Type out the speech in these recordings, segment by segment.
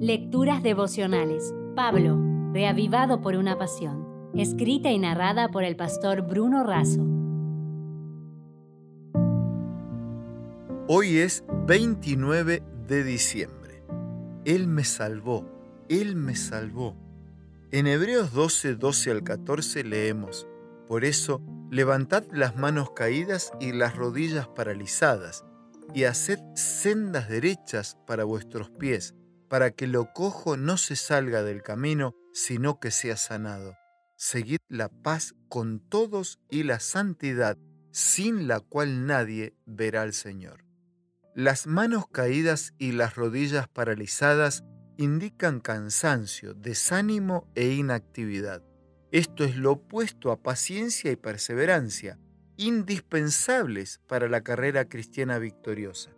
Lecturas devocionales. Pablo, reavivado por una pasión. Escrita y narrada por el pastor Bruno Razo. Hoy es 29 de diciembre. Él me salvó, Él me salvó. En Hebreos 12, 12 al 14 leemos, Por eso, levantad las manos caídas y las rodillas paralizadas, y haced sendas derechas para vuestros pies, para que lo cojo no se salga del camino, sino que sea sanado. Seguid la paz con todos y la santidad, sin la cual nadie verá al Señor. Las manos caídas y las rodillas paralizadas indican cansancio, desánimo e inactividad. Esto es lo opuesto a paciencia y perseverancia, indispensables para la carrera cristiana victoriosa.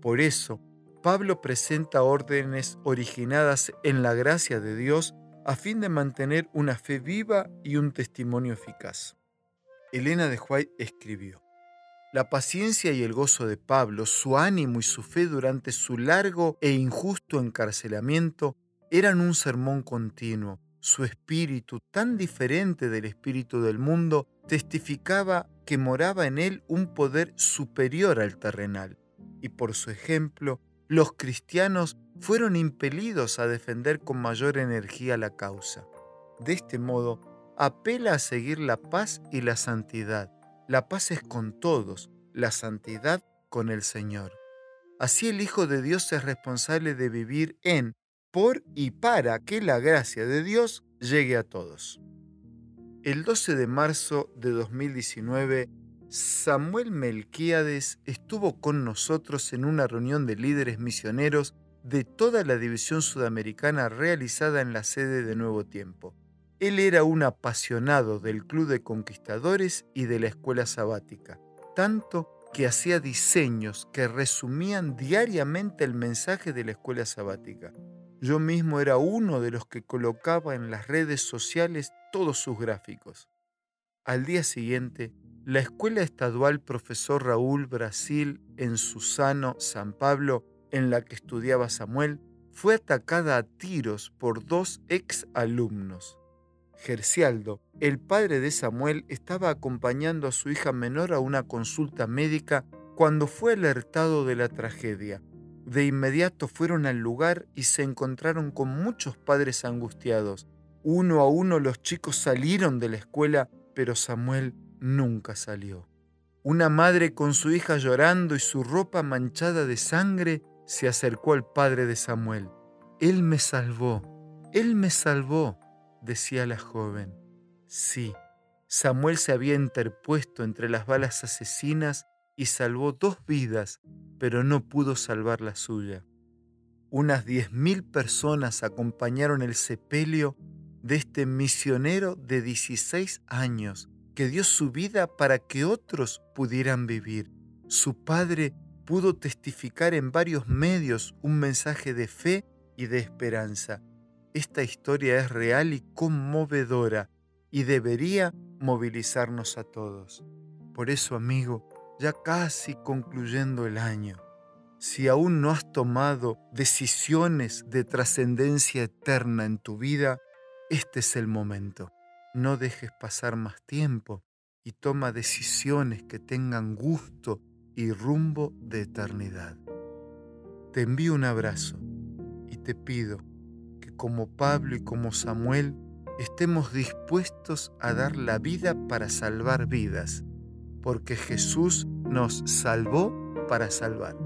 Por eso, Pablo presenta órdenes originadas en la gracia de Dios a fin de mantener una fe viva y un testimonio eficaz. Elena de White escribió, La paciencia y el gozo de Pablo, su ánimo y su fe durante su largo e injusto encarcelamiento eran un sermón continuo. Su espíritu, tan diferente del espíritu del mundo, testificaba que moraba en él un poder superior al terrenal, y por su ejemplo, los cristianos fueron impelidos a defender con mayor energía la causa. De este modo, apela a seguir la paz y la santidad. La paz es con todos, la santidad con el Señor. Así el Hijo de Dios es responsable de vivir en, por y para que la gracia de Dios llegue a todos. El 12 de marzo de 2019, Samuel Melquíades estuvo con nosotros en una reunión de líderes misioneros de toda la división sudamericana realizada en la sede de Nuevo Tiempo. Él era un apasionado del Club de Conquistadores y de la Escuela Sabática, tanto que hacía diseños que resumían diariamente el mensaje de la Escuela Sabática. Yo mismo era uno de los que colocaba en las redes sociales todos sus gráficos. Al día siguiente, la escuela estadual Profesor Raúl Brasil en Susano, San Pablo, en la que estudiaba Samuel, fue atacada a tiros por dos ex alumnos. Gercialdo, el padre de Samuel, estaba acompañando a su hija menor a una consulta médica cuando fue alertado de la tragedia. De inmediato fueron al lugar y se encontraron con muchos padres angustiados. Uno a uno los chicos salieron de la escuela, pero Samuel nunca salió. Una madre con su hija llorando y su ropa manchada de sangre se acercó al padre de Samuel. Él me salvó, él me salvó, decía la joven. Sí, Samuel se había interpuesto entre las balas asesinas y salvó dos vidas, pero no pudo salvar la suya. Unas diez mil personas acompañaron el sepelio de este misionero de 16 años que dio su vida para que otros pudieran vivir. Su padre pudo testificar en varios medios un mensaje de fe y de esperanza. Esta historia es real y conmovedora y debería movilizarnos a todos. Por eso, amigo, ya casi concluyendo el año, si aún no has tomado decisiones de trascendencia eterna en tu vida, este es el momento. No dejes pasar más tiempo y toma decisiones que tengan gusto y rumbo de eternidad. Te envío un abrazo y te pido que como Pablo y como Samuel estemos dispuestos a dar la vida para salvar vidas, porque Jesús nos salvó para salvar.